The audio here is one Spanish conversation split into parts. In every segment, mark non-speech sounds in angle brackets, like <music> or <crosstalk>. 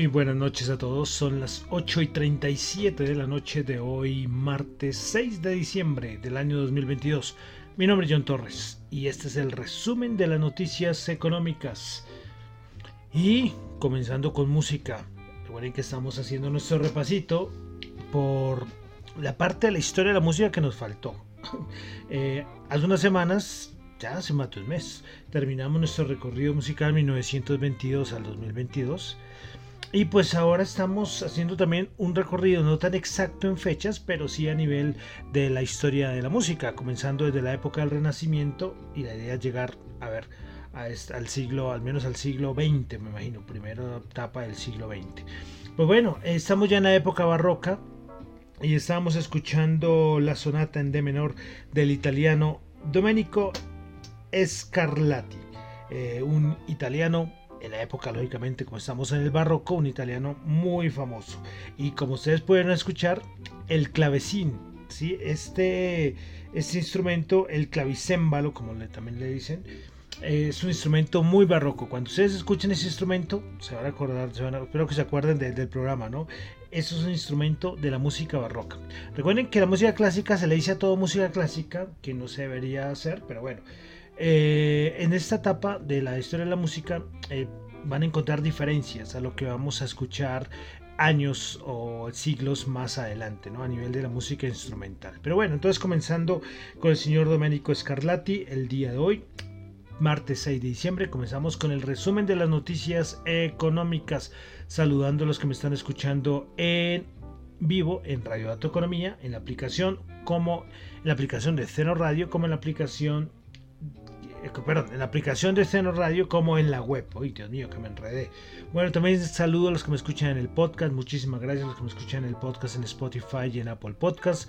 Muy buenas noches a todos, son las 8 y 37 de la noche de hoy, martes 6 de diciembre del año 2022. Mi nombre es John Torres y este es el resumen de las noticias económicas. Y comenzando con música, recuerden que estamos haciendo nuestro repasito por la parte de la historia de la música que nos faltó. <laughs> Eh, hace unas semanas ya hace más de un mes. Terminamos nuestro recorrido musical 1922 al 2022 y pues ahora estamos haciendo también un recorrido no tan exacto en fechas, pero sí a nivel de la historia de la música, comenzando desde la época del Renacimiento y la idea es llegar a ver al siglo, al menos al siglo XX, me imagino, primera etapa del siglo XX. Pues bueno, estamos ya en la época barroca y estamos escuchando la sonata en D menor del italiano Domenico Scarlatti, eh, un italiano en la época, lógicamente, como estamos en el barroco, un italiano muy famoso. Y como ustedes pueden escuchar, el clavecín, ¿sí? este, este instrumento, el clavicémbalo, como le, también le dicen, es un instrumento muy barroco. Cuando ustedes escuchen ese instrumento, se van a acordar, espero que se acuerden del programa, ¿no? Eso es un instrumento de la música barroca. Recuerden que la música clásica se le dice a todo música clásica, que no se debería hacer, pero bueno. Eh, en esta etapa de la historia de la música eh, van a encontrar diferencias a lo que vamos a escuchar años o siglos más adelante, ¿no? A nivel de la música instrumental. Pero bueno, entonces comenzando con el señor Domenico Scarlatti el día de hoy, martes 6 de diciembre, comenzamos con el resumen de las noticias económicas, saludando a los que me están escuchando en vivo en Radio Dato Economía, en la aplicación como en la aplicación de Ceno Radio, como en la aplicación perdón, en la aplicación de Ceno Radio como en la web. Uy, Dios mío, que me enredé. Bueno, también saludo a los que me escuchan en el podcast. Muchísimas gracias a los que me escuchan en el podcast en Spotify y en Apple Podcast.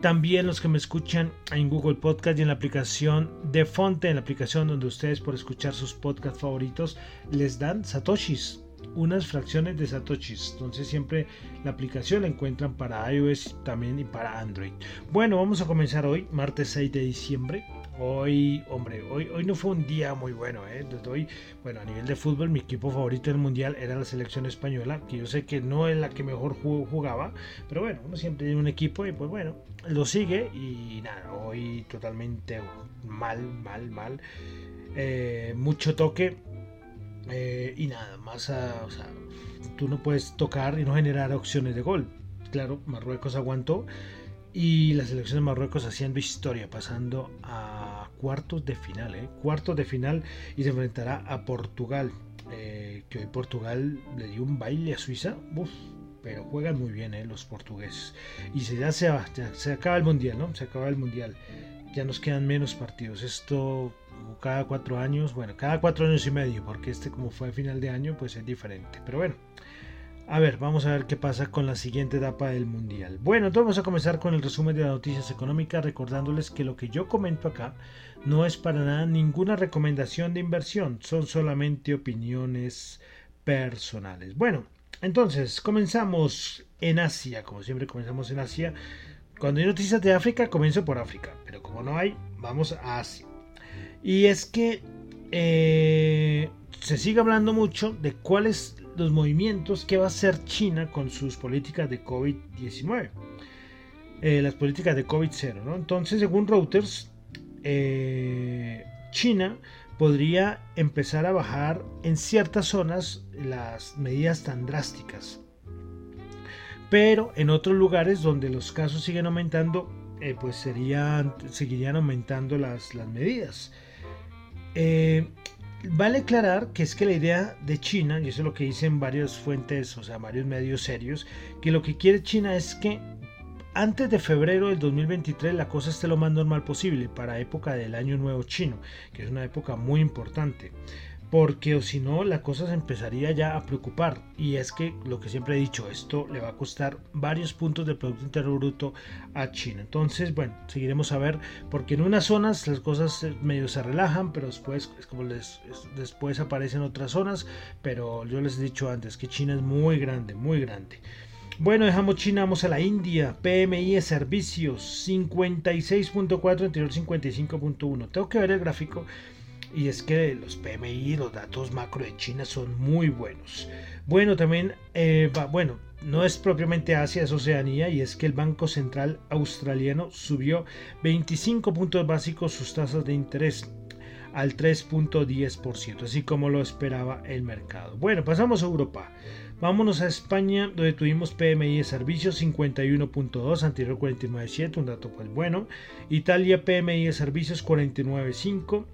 También los que me escuchan en Google Podcast y en la aplicación de Fonte, en la aplicación donde ustedes por escuchar sus podcasts favoritos les dan satoshis unas fracciones de satoshis. Entonces siempre la aplicación la encuentran para iOS también y para Android. Bueno, vamos a comenzar hoy, martes 6 de diciembre. Hoy, hombre, hoy, hoy no fue un día muy bueno, ¿eh? hoy, bueno, a nivel de fútbol, mi equipo favorito del mundial era la selección española, que yo sé que no es la que mejor jugaba, pero bueno, uno siempre tiene un equipo y pues bueno, lo sigue y nada, hoy totalmente mal, mal, mal. Eh, mucho toque, eh, y nada, más, o sea, tú no puedes tocar y no generar opciones de gol. Claro, Marruecos aguantó y la selección de Marruecos haciendo historia, pasando a cuartos de final, ¿eh? cuartos de final y se enfrentará a Portugal. Eh, que hoy Portugal le dio un baile a Suiza, pero juegan muy bien ¿eh? los portugueses. Y se, ya, se, ya se acaba el mundial, ¿no? Se acaba el mundial. Ya nos quedan menos partidos. Esto cada cuatro años, bueno, cada cuatro años y medio, porque este como fue a final de año, pues es diferente. Pero bueno, a ver, vamos a ver qué pasa con la siguiente etapa del Mundial. Bueno, entonces vamos a comenzar con el resumen de las noticias económicas, recordándoles que lo que yo comento acá no es para nada ninguna recomendación de inversión, son solamente opiniones personales. Bueno, entonces comenzamos en Asia, como siempre comenzamos en Asia. Cuando hay noticias de África, comienzo por África, pero como no hay, vamos a Asia. Y es que eh, se sigue hablando mucho de cuáles los movimientos que va a hacer China con sus políticas de COVID-19. Eh, las políticas de COVID-0. ¿no? Entonces, según Reuters, eh, China podría empezar a bajar en ciertas zonas las medidas tan drásticas. Pero en otros lugares donde los casos siguen aumentando, pues serían, seguirían aumentando las, las medidas. Vale aclarar que es que la idea de China, y eso es lo que dicen varias fuentes, o sea, varios medios serios, que lo que quiere China es que antes de febrero del 2023 la cosa esté lo más normal posible para época del año nuevo chino, que es una época muy importante porque o si no la cosa se empezaría ya a preocupar y es que lo que siempre he dicho esto le va a costar varios puntos del Producto Interno Bruto a China entonces bueno seguiremos a ver porque en unas zonas las cosas medio se relajan pero después es como les después aparecen otras zonas pero yo les he dicho antes que China es muy grande muy grande bueno, dejamos China, vamos a la India. PMI de servicios 56.4, anterior 55.1. Tengo que ver el gráfico y es que los PMI, los datos macro de China son muy buenos. Bueno, también, eh, bueno, no es propiamente Asia, es Oceanía, y es que el Banco Central Australiano subió 25 puntos básicos sus tasas de interés al 3.10%, así como lo esperaba el mercado. Bueno, pasamos a Europa. Vámonos a España, donde tuvimos PMI de servicios 51.2, anterior 49.7, un dato pues bueno. Italia PMI de servicios 49.5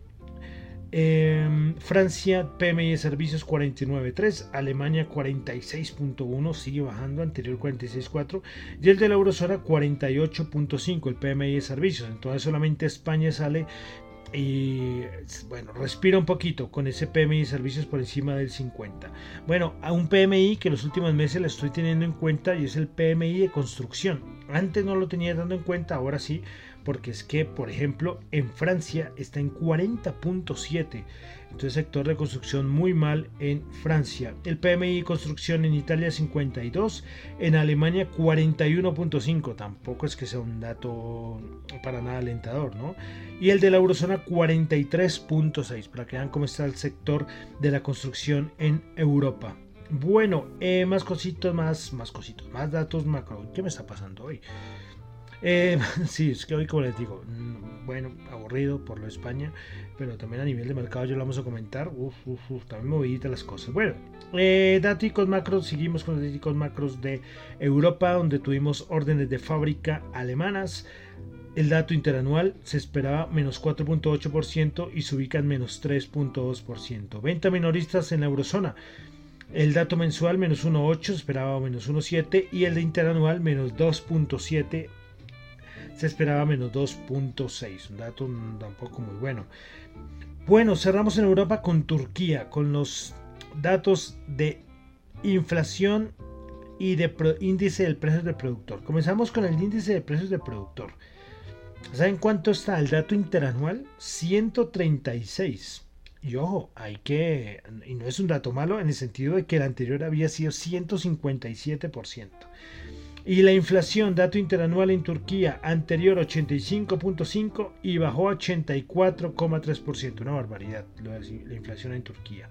Em, Francia, PMI de servicios 49.3, Alemania 46.1, sigue bajando, anterior 46.4, y el de la eurozona 48.5, el PMI de servicios. Entonces solamente España sale y bueno, respira un poquito con ese PMI de servicios por encima del 50. Bueno, a un PMI que en los últimos meses le estoy teniendo en cuenta y es el PMI de construcción. Antes no lo tenía dando en cuenta, ahora sí, porque es que, por ejemplo, en Francia está en 40.7. Entonces, sector de construcción muy mal en Francia. El PMI construcción en Italia 52, en Alemania 41.5. Tampoco es que sea un dato para nada alentador, ¿no? Y el de la eurozona 43.6, para que vean cómo está el sector de la construcción en Europa. Bueno, eh, más cositos, más, más cositos, más datos macro. ¿Qué me está pasando hoy? Eh, <laughs> sí, es que hoy, como les digo, mm, bueno, aburrido por lo de España, pero también a nivel de mercado ya lo vamos a comentar. Uf, uf, uf también movidita las cosas. Bueno, eh, datos macros, seguimos con los datos macros de Europa, donde tuvimos órdenes de fábrica alemanas. El dato interanual se esperaba menos 4.8% y se ubica en menos 3.2%. Venta minoristas en la eurozona El dato mensual menos 1.8, esperaba menos 1.7 y el de interanual menos 2.7 se esperaba menos 2.6, un dato tampoco muy bueno. Bueno, cerramos en Europa con Turquía, con los datos de inflación y de índice del precio del productor. Comenzamos con el índice de precios del productor. ¿Saben cuánto está el dato interanual? 136. Y ojo, hay que, y no es un dato malo en el sentido de que el anterior había sido 157%. Y la inflación, dato interanual en Turquía, anterior 85.5 y bajó a 84,3%. Una barbaridad la inflación en Turquía.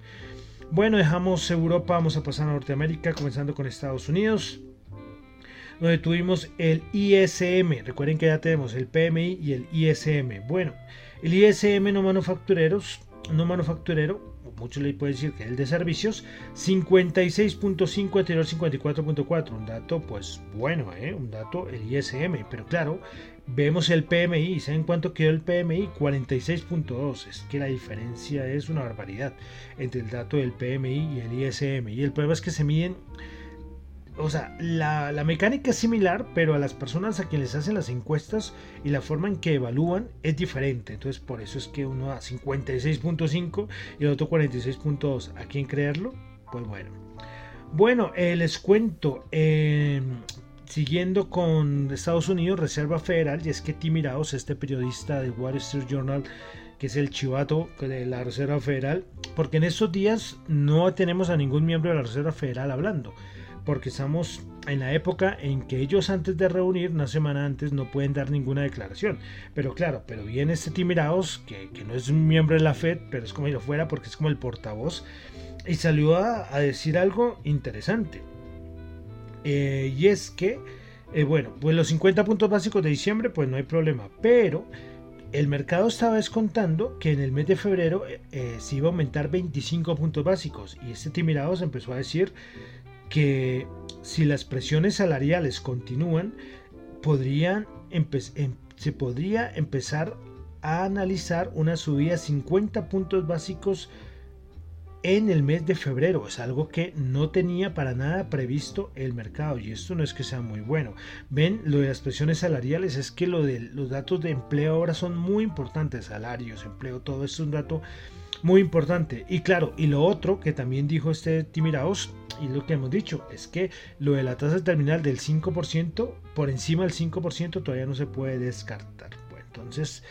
Bueno, dejamos Europa, vamos a pasar a Norteamérica, comenzando con Estados Unidos, donde tuvimos el ISM. Recuerden que ya tenemos el PMI y el ISM. Bueno, el ISM no manufactureros, no manufacturero, muchos le pueden decir que el de servicios, 56.5 anterior 54.4, un dato pues bueno, ¿eh? un dato el ISM, pero claro, vemos el PMI, ¿saben cuánto quedó el PMI? 46.2, es que la diferencia es una barbaridad entre el dato del PMI y el ISM, y el problema es que se miden o sea, la, mecánica es similar, pero a las personas a quienes hacen las encuestas y la forma en que evalúan es diferente. Entonces, por eso es que uno da 56.5 y el otro 46.2. ¿A quién creerlo? Pues bueno. Bueno, eh, les cuento. Eh, siguiendo con Estados Unidos, Reserva Federal, y es que Tim Iraos, este periodista de Wall Street Journal, que es el chivato de la Reserva Federal, porque en estos días no tenemos a ningún miembro de la Reserva Federal hablando porque estamos en la época en que ellos antes de reunir, una semana antes, no pueden dar ninguna declaración. Pero claro, pero viene este Timiraos, que, que no es un miembro de la Fed, pero es como si lo fuera porque es como el portavoz, y salió a, decir algo interesante. Eh, y es que, eh, bueno, pues los 50 puntos básicos de diciembre, pues no hay problema, pero el mercado estaba descontando que en el mes de febrero eh, se iba a aumentar 25 puntos básicos y este Timiraos empezó a decir que si las presiones salariales continúan, em, se podría empezar a analizar una subida de 50 puntos básicos en el mes de febrero. Es algo que no tenía para nada previsto el mercado y esto no es que sea muy bueno. Ven, lo de las presiones salariales es que lo de los datos de empleo ahora son muy importantes, salarios, empleo, todo esto es un dato muy importante. Y claro, y lo otro que también dijo este Timiraos, y lo que hemos dicho, es que lo de la tasa terminal del 5%, por encima del 5%, todavía no se puede descartar. Entonces,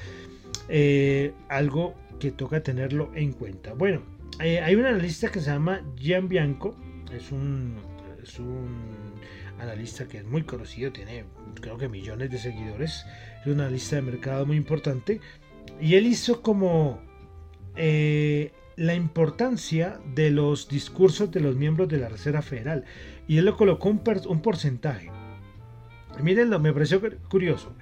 eh, algo que toca tenerlo en cuenta. Bueno, eh, hay un analista que se llama Gian Bianco, es un, es un analista que es muy conocido, tiene creo que millones de seguidores, es un analista de mercado muy importante, y él hizo como eh, la importancia de los discursos de los miembros de la Reserva Federal y él lo colocó un, un porcentaje. Mírenlo, me pareció curioso.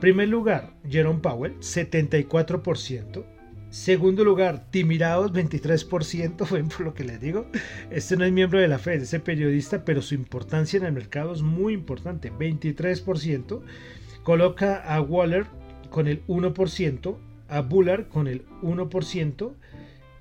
Primer lugar, Jerome Powell, 74%. Segundo lugar, Timiraos, 23%, <laughs> fue por lo que les digo. Este no es miembro de la Fed, es periodista, pero su importancia en el mercado es muy importante, 23%. Coloca a Waller con el 1%, a Bullard con el 1%,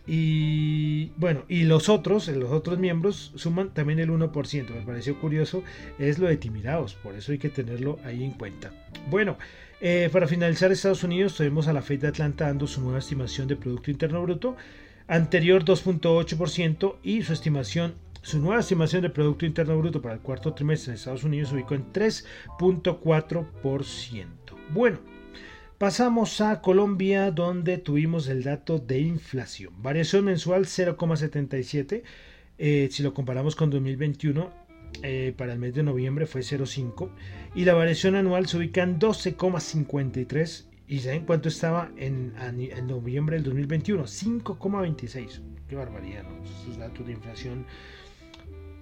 y bueno, y los otros, los otros miembros suman también el 1%. Me pareció curioso, es lo de Timiraos, por eso hay que tenerlo ahí en cuenta. Bueno, eh, para finalizar, Estados Unidos tenemos a la Fed de Atlanta dando su nueva estimación de Producto Interno Bruto, anterior 2.8% y su estimación su nueva estimación de Producto Interno Bruto para el cuarto trimestre en Estados Unidos se ubicó en 3.4%. Bueno, Pasamos a Colombia donde tuvimos el dato de inflación. Variación mensual 0,77. Eh, si lo comparamos con 2021, eh, para el mes de noviembre fue 0,5. Y la variación anual se ubica en 12,53. ¿Y saben cuánto estaba en, noviembre del 2021? 5,26. Qué barbaridad, ¿no? Estos datos de inflación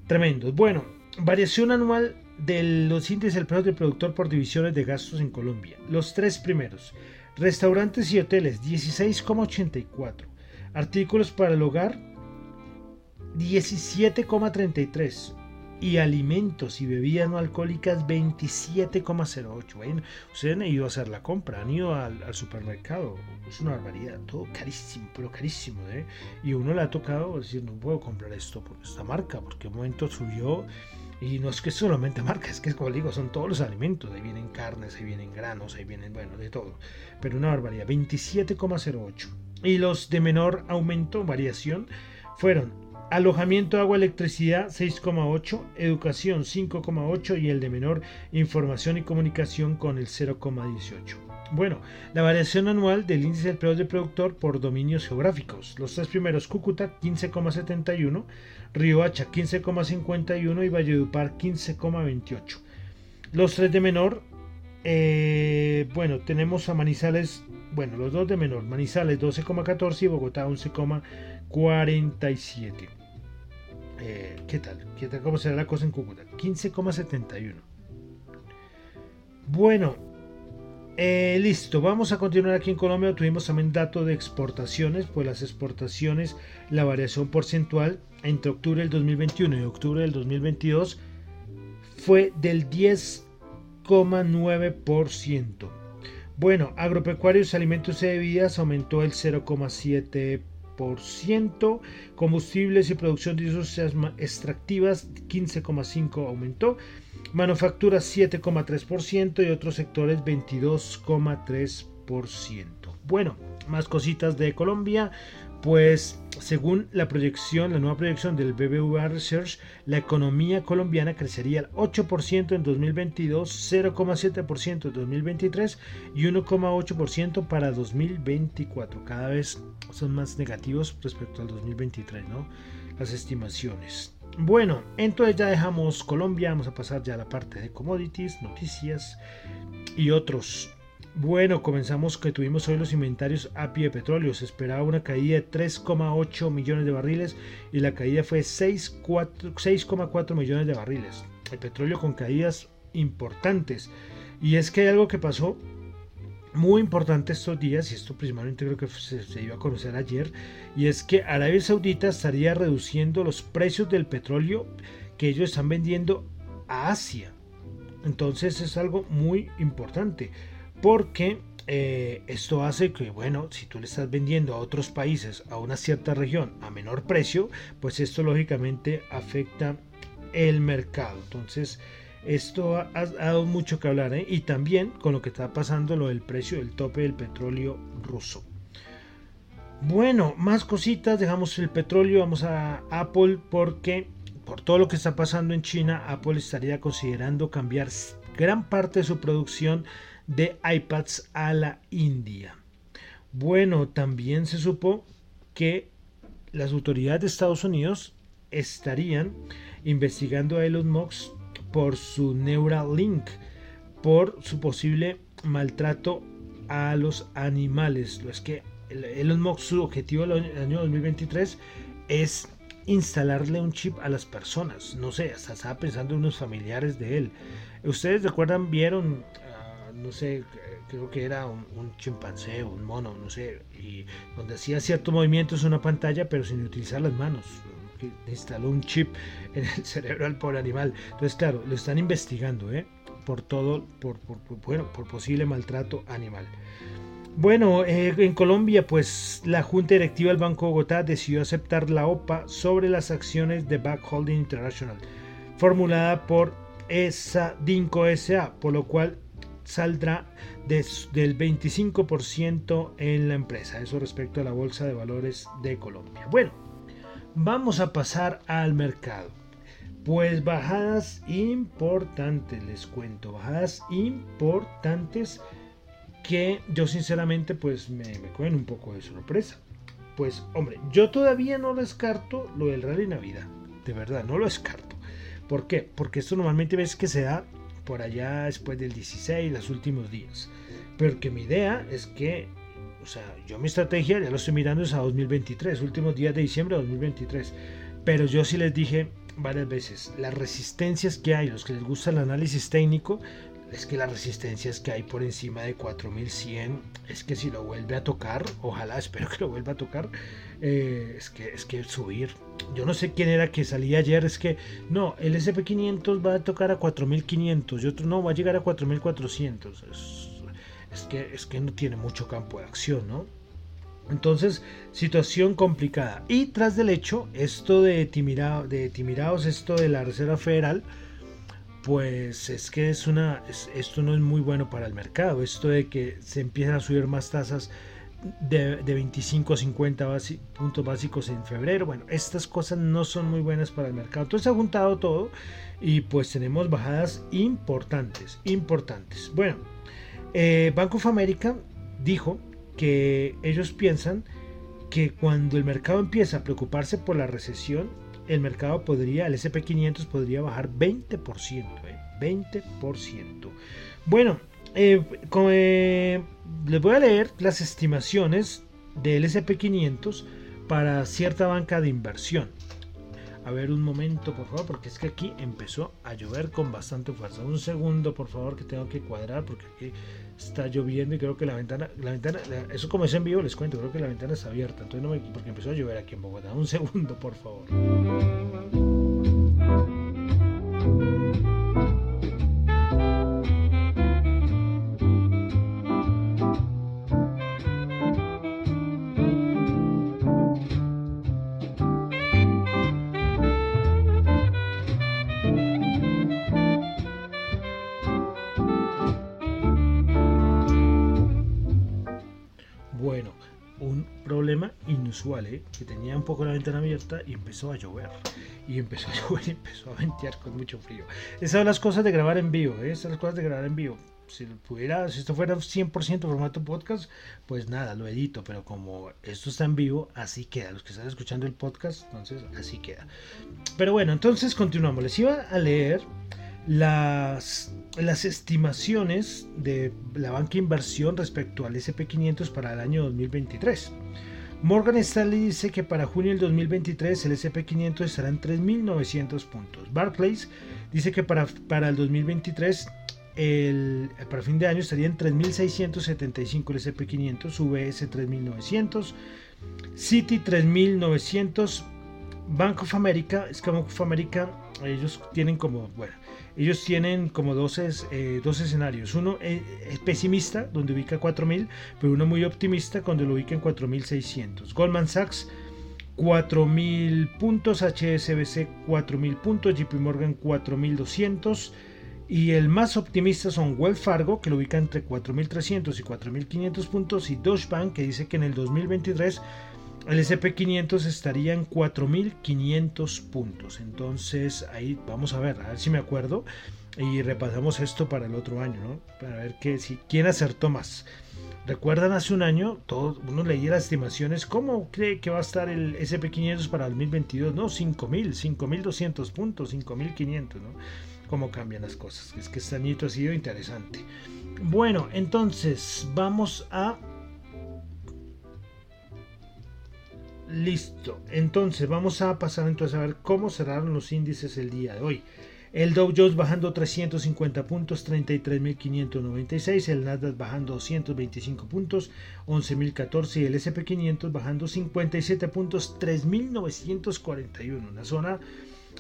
tremendos. Bueno, variación anual de los índices del precio del productor por divisiones de gastos en Colombia. Los tres primeros. Restaurantes y hoteles 16,84. Artículos para el hogar 17,33. y alimentos y bebidas no alcohólicas 27,08. Bueno, ustedes han ido a hacer la compra, han ido al, supermercado, es una barbaridad, todo carísimo, pero carísimo. ¿eh? Y uno le ha tocado decir, no puedo comprar esto por esta marca, porque un momento subió. Y no es que solamente <laughs> marca, es que como digo, son todos los alimentos. Ahí vienen carnes, ahí vienen granos, ahí vienen, bueno, de todo. Pero una barbaridad, 27,08. Y los de menor aumento, variación, fueron Alojamiento, agua, electricidad 6,8, educación 5,8 y el de menor información y comunicación con el 0,18. Bueno, la variación anual del índice de precios del productor por dominios geográficos. Los tres primeros, Cúcuta 15,71, Riohacha 15,51 y Valledupar 15,28. Los tres de menor, eh, bueno, tenemos a Manizales, bueno, los dos de menor, Manizales 12,14 y Bogotá 11,47. Eh, ¿Qué tal? ¿Qué tal? ¿Cómo será la cosa en Cúcuta? 15,71. Bueno, eh, listo. Vamos a continuar aquí en Colombia. Tuvimos también dato de exportaciones. Pues las exportaciones, la variación porcentual entre octubre del 2021 y octubre del 2022 fue del 10,9%. Bueno, agropecuarios, alimentos y bebidas aumentó el 0,7% combustibles y producción de industrias extractivas 15,5 aumentó, manufacturas 7,3% y otros sectores 22,3%. Bueno, más cositas de Colombia. Pues según la proyección, la nueva proyección del BBVA Research, la economía colombiana crecería al 8% en 2022, 0,7% en 2023 y 1,8% para 2024. Cada vez son más negativos respecto al 2023, ¿no? Las estimaciones. Bueno, entonces ya dejamos Colombia, vamos a pasar ya a la parte de commodities, noticias y otros bueno, comenzamos que tuvimos hoy los inventarios API de petróleo. Se esperaba una caída de 3,8 millones de barriles y la caída fue 6,4 millones de barriles. El petróleo con caídas importantes. Y es que hay algo que pasó muy importante estos días, y esto principalmente creo que se, se, iba a conocer ayer, y es que Arabia Saudita estaría reduciendo los precios del petróleo que ellos están vendiendo a Asia. Entonces es algo muy importante porque eh, esto hace que, bueno, si tú le estás vendiendo a otros países, a una cierta región, a menor precio, pues esto lógicamente afecta el mercado. Entonces, esto ha, dado mucho que hablar, ¿eh? y también con lo que está pasando lo del precio del tope del petróleo ruso. Bueno, más cositas, dejamos el petróleo, vamos a Apple porque por todo lo que está pasando en China, Apple estaría considerando cambiar gran parte de su producción de iPads a la India. Bueno, también se supo que las autoridades de Estados Unidos estarían investigando a Elon Musk por su Neuralink, por su posible maltrato a los animales. Es que Elon Musk, su objetivo del año 2023 es instalarle un chip a las personas. No sé, hasta estaba pensando en unos familiares de él. Ustedes recuerdan, vieron no sé, creo que era un, chimpancé o un mono, no sé, y donde hacía ciertos movimientos en una pantalla, pero sin utilizar las manos. Instaló un chip <laughs> en el cerebro al pobre animal. Entonces, claro, lo están investigando, ¿eh? Por todo, por, bueno, por posible maltrato animal. Bueno, eh, en Colombia, pues la Junta Directiva del Banco de Bogotá decidió aceptar la OPA sobre las acciones de Back Holding International, formulada por esa DINCO SA, por lo cual saldrá del 25% en la empresa. Eso respecto a la Bolsa de Valores de Colombia. Bueno, vamos a pasar al mercado. Pues bajadas importantes, les cuento, bajadas importantes que yo sinceramente pues me, me cogen un poco de sorpresa. Pues hombre, yo todavía no descarto lo del rally Navidad, de verdad, no lo descarto. ¿Por qué? Porque esto normalmente ves que se da por allá después del 16, los últimos días. Pero que mi idea es que, o sea, yo mi estrategia ya lo estoy mirando es a 2023, últimos días de diciembre de 2023. Pero yo sí les dije varias veces, las resistencias que hay, los que les gusta el análisis técnico, es que las resistencias que hay por encima de 4100, es que si lo vuelve a tocar, ojalá, <laughs> espero que lo vuelva a tocar, eh, es, que, es que subir. Yo no sé quién era que salía ayer. Es que no, el SP500 va a tocar a 4500 y otro no, va a llegar a 4400. Es, es, que, es que no tiene mucho campo de acción, ¿no? Entonces, situación complicada. Y tras del hecho, esto de, de Timirados, esto de la Reserva Federal, pues es que es una, esto no es muy bueno para el mercado. Esto de que se empiezan a subir más tasas de, 25 a 50 puntos básicos en febrero. Bueno, estas cosas no son muy buenas para el mercado. Entonces se ha juntado todo y pues tenemos bajadas importantes, importantes. Bueno, eh, Bank of America dijo que ellos piensan que cuando el mercado empieza a preocuparse por la recesión, el mercado podría, el SP500 podría bajar 20%, 20%. ¿eh? Bueno, eh, eh, les voy a leer las estimaciones del SP500 para cierta banca de inversión. A ver un momento, por favor, porque es que aquí empezó a llover con bastante fuerza. Un segundo, por favor, que tengo que cuadrar, porque aquí está lloviendo y creo que la ventana, la ventana, eso como es en vivo, les cuento, creo que la ventana está abierta. Entonces no me, porque empezó a llover aquí en Bogotá. Un segundo, por favor. ¿Eh? que tenía un poco la ventana abierta y empezó a llover. Y empezó a <laughs> llover y empezó a ventear con mucho frío. Esas son las cosas de grabar en vivo, ¿eh? esas son las cosas de grabar en vivo. Si, pudiera, si esto fuera 100% formato podcast, pues nada, lo edito, pero como esto está en vivo, así queda. Los que están escuchando el podcast, entonces así queda. Pero bueno, entonces continuamos. Les iba a leer las, las estimaciones de la banca inversión respecto al SP500 para el año 2023. Morgan Stanley dice que para junio del 2023 el SP500 estará en 3.900 puntos. Barclays dice que para, para el 2023 el, para fin de año estaría en 3.675 el SP500, UBS 3.900, City 3.900, Bank of America, Bank of America ellos tienen como, bueno, ellos tienen como dos, eh, dos escenarios. Uno es pesimista, donde ubica 4.000, pero uno muy optimista, cuando lo ubica en 4.600. Goldman Sachs, 4.000 puntos, HSBC 4.000 puntos, JP Morgan 4.200. Y el más optimista son Wells Fargo, que lo ubica entre 4.300 y 4.500 puntos, y Deutsche Bank, que dice que en el 2023 el SP500 estaría en 4.500 puntos. Entonces ahí vamos a ver, a ver si me acuerdo. Y repasamos esto para el otro año, ¿no? Para ver que, si, quién acertó más. ¿Recuerdan hace un año? Todo, uno leía las estimaciones. ¿Cómo cree que va a estar el SP500 para el 2022? No, 5.000, 5.200 puntos, 5.500, ¿no? Cómo cambian las cosas. Es que este añito ha sido interesante. Bueno, entonces vamos a Listo. Entonces vamos a pasar entonces a ver cómo cerraron los índices el día de hoy. El Dow Jones bajando 350 puntos, 33.596. El Nasdaq bajando 225 puntos, 11.014. Y el SP500 bajando 57 puntos, 3.941. Una zona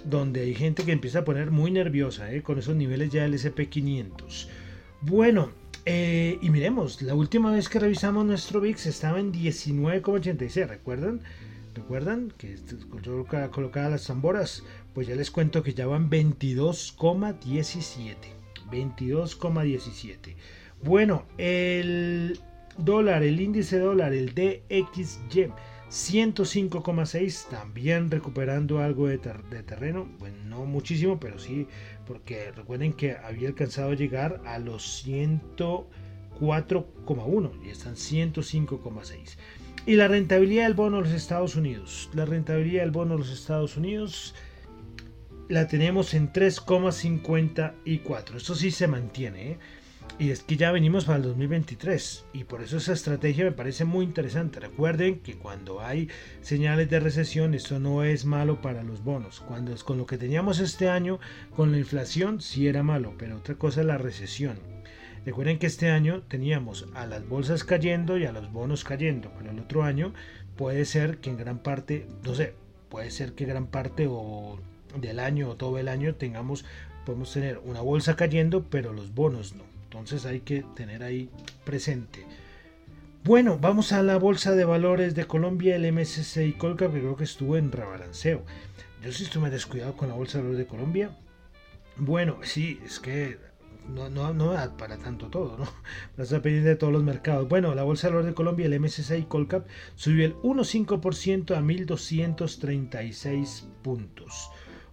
donde hay gente que empieza a poner muy nerviosa ¿eh? con esos niveles ya del SP500. Bueno, eh, y miremos, la última vez que revisamos nuestro VIX estaba en 19,86, ¿recuerdan? ¿Recuerdan que yo colocaba las zamboras? Pues ya les cuento que ya van 22,17. 22,17. Bueno, el dólar, el índice dólar, el DXY, 105,6, también recuperando algo de, terreno. Bueno, no muchísimo, pero sí porque recuerden que había alcanzado a llegar a los 104,1 y están 105,6. Y la rentabilidad del bono de los Estados Unidos. La rentabilidad del bono de los Estados Unidos la tenemos en 3,54. Esto sí se mantiene. ¿eh? Y es que ya venimos para el 2023 y por eso esa estrategia me parece muy interesante. Recuerden que cuando hay señales de recesión esto no es malo para los bonos. Cuando con lo que teníamos este año con la inflación sí era malo, pero otra cosa es la recesión. Recuerden que este año teníamos a las bolsas cayendo y a los bonos cayendo, pero el otro año puede ser que en gran parte, no sé, puede ser que gran parte o del año o todo el año tengamos, podemos tener una bolsa cayendo, pero los bonos no. Entonces hay que tener ahí presente. Bueno, vamos a la bolsa de valores de Colombia, el MSCI Colcap, que creo que estuvo en rebalanceo. Yo sí estuve descuidado con la bolsa de valores de Colombia. Bueno, sí, es que no, no, no para tanto todo, ¿no? <laughs> Para estar pendiente de todos los mercados. Bueno, la Bolsa de Valores de Colombia, el MSCI Colcap, subió el 1,5% a 1.236 puntos.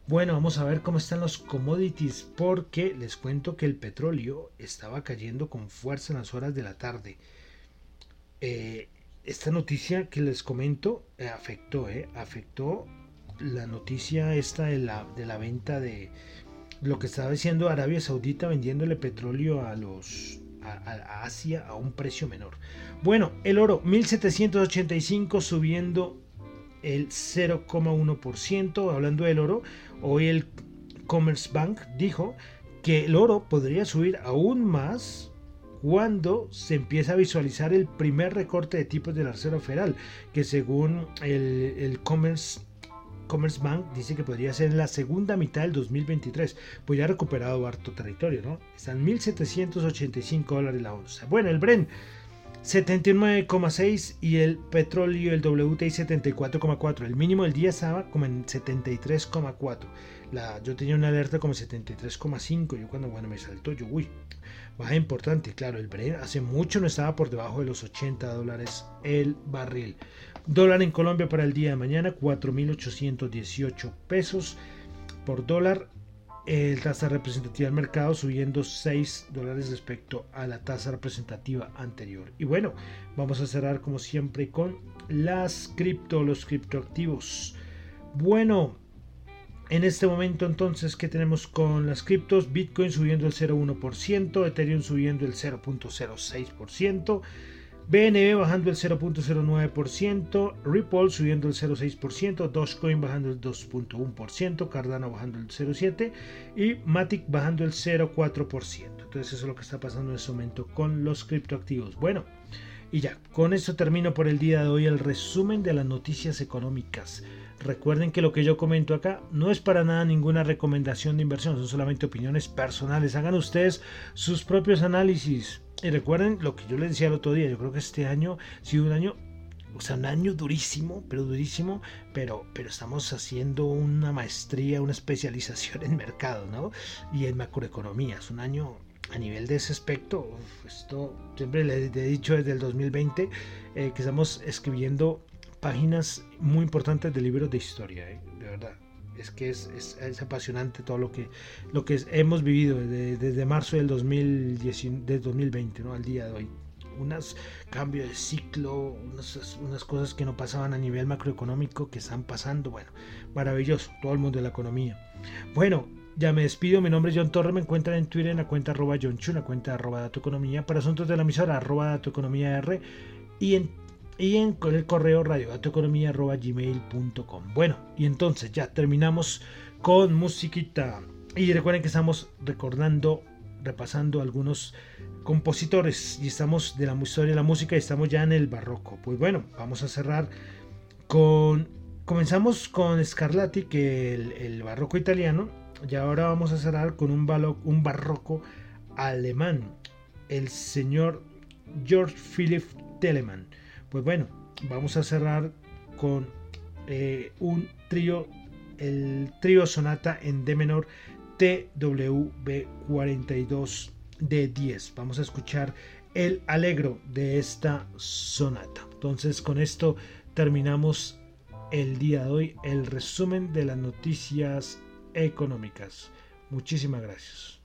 Bueno, vamos a ver cómo están los commodities, porque les cuento que el petróleo estaba cayendo con fuerza en las horas de la tarde. Eh, esta noticia que les comento eh, afectó, eh, afectó la noticia esta de la, de la venta de, lo que estaba diciendo Arabia Saudita vendiéndole petróleo a los a, Asia a un precio menor. Bueno, el oro 1785 subiendo el 0,1%. Hablando del oro, hoy el Commerce Bank dijo que el oro podría subir aún más cuando se empieza a visualizar el primer recorte de tipos de la Reserva Federal, que según el, el Commerce Commerce Bank dice que podría ser en la segunda mitad del 2023, pues ya ha recuperado harto territorio, ¿no? Están 1.785 dólares la onza. Bueno, el Bren 79,6 y el petróleo, el WTI 74,4. El mínimo del día estaba como en 73,4. La, yo tenía una alerta como 73,5. Yo cuando bueno, me saltó, yo, uy, baja importante. Claro, el Bren hace mucho no estaba por debajo de los 80 dólares el barril. Dólar en Colombia para el día de mañana, 4.818 pesos por dólar. El tasa representativa del mercado subiendo 6 dólares respecto a la tasa representativa anterior. Y bueno, vamos a cerrar como siempre con las cripto, los criptoactivos. Bueno, en este momento entonces, ¿qué tenemos con las criptos? Bitcoin subiendo el 0,1%, Ethereum subiendo el 0.06%. BNB bajando el 0.09%, Ripple subiendo el 0.6%, Dogecoin bajando el 2.1%, Cardano bajando el 0.7% y Matic bajando el 0.4%. Entonces eso es lo que está pasando en este momento con los criptoactivos. Bueno, y ya, con esto termino por el día de hoy el resumen de las noticias económicas. Recuerden que lo que yo comento acá no es para nada ninguna recomendación de inversión, son solamente opiniones personales. Hagan ustedes sus propios análisis y recuerden lo que yo les decía el otro día, yo creo que este año ha sido un año, o sea, un año durísimo, pero durísimo, pero, pero estamos haciendo una maestría, una especialización <laughs> en mercado, ¿no? Y en macroeconomía. Es un año a nivel de ese aspecto, esto siempre le he dicho desde el 2020 eh, que estamos escribiendo páginas muy importantes de libros de historia, ¿eh? de verdad es que es, apasionante todo lo que, lo que hemos vivido desde, marzo del 2020 ¿no? al día de hoy. Unos cambios de ciclo, unas, cosas que no pasaban a nivel macroeconómico que están pasando. Bueno, maravilloso, todo el mundo de la economía. Bueno, ya me despido, mi nombre es John Torre, me encuentran en Twitter en la cuenta arroba John Chu, la cuenta arroba Dato Economía, para asuntos de la emisora arroba Dato Economía R y en y en el correo radiodatoeconomía.gmail.com. Bueno, y entonces ya terminamos con musiquita. Y recuerden que estamos recordando, repasando algunos compositores y estamos de la historia de la música y estamos ya en el barroco. Pues bueno, vamos a cerrar con... Comenzamos con Scarlatti, que el, el barroco italiano, y ahora vamos a cerrar con un, un barroco alemán, el señor George Philipp Telemann. Pues bueno, vamos a cerrar con eh, un trío, el trío sonata en D menor TWB42 de 10. Vamos a escuchar el alegro de esta sonata. Entonces con esto terminamos el día de hoy el resumen de las noticias económicas. Muchísimas gracias.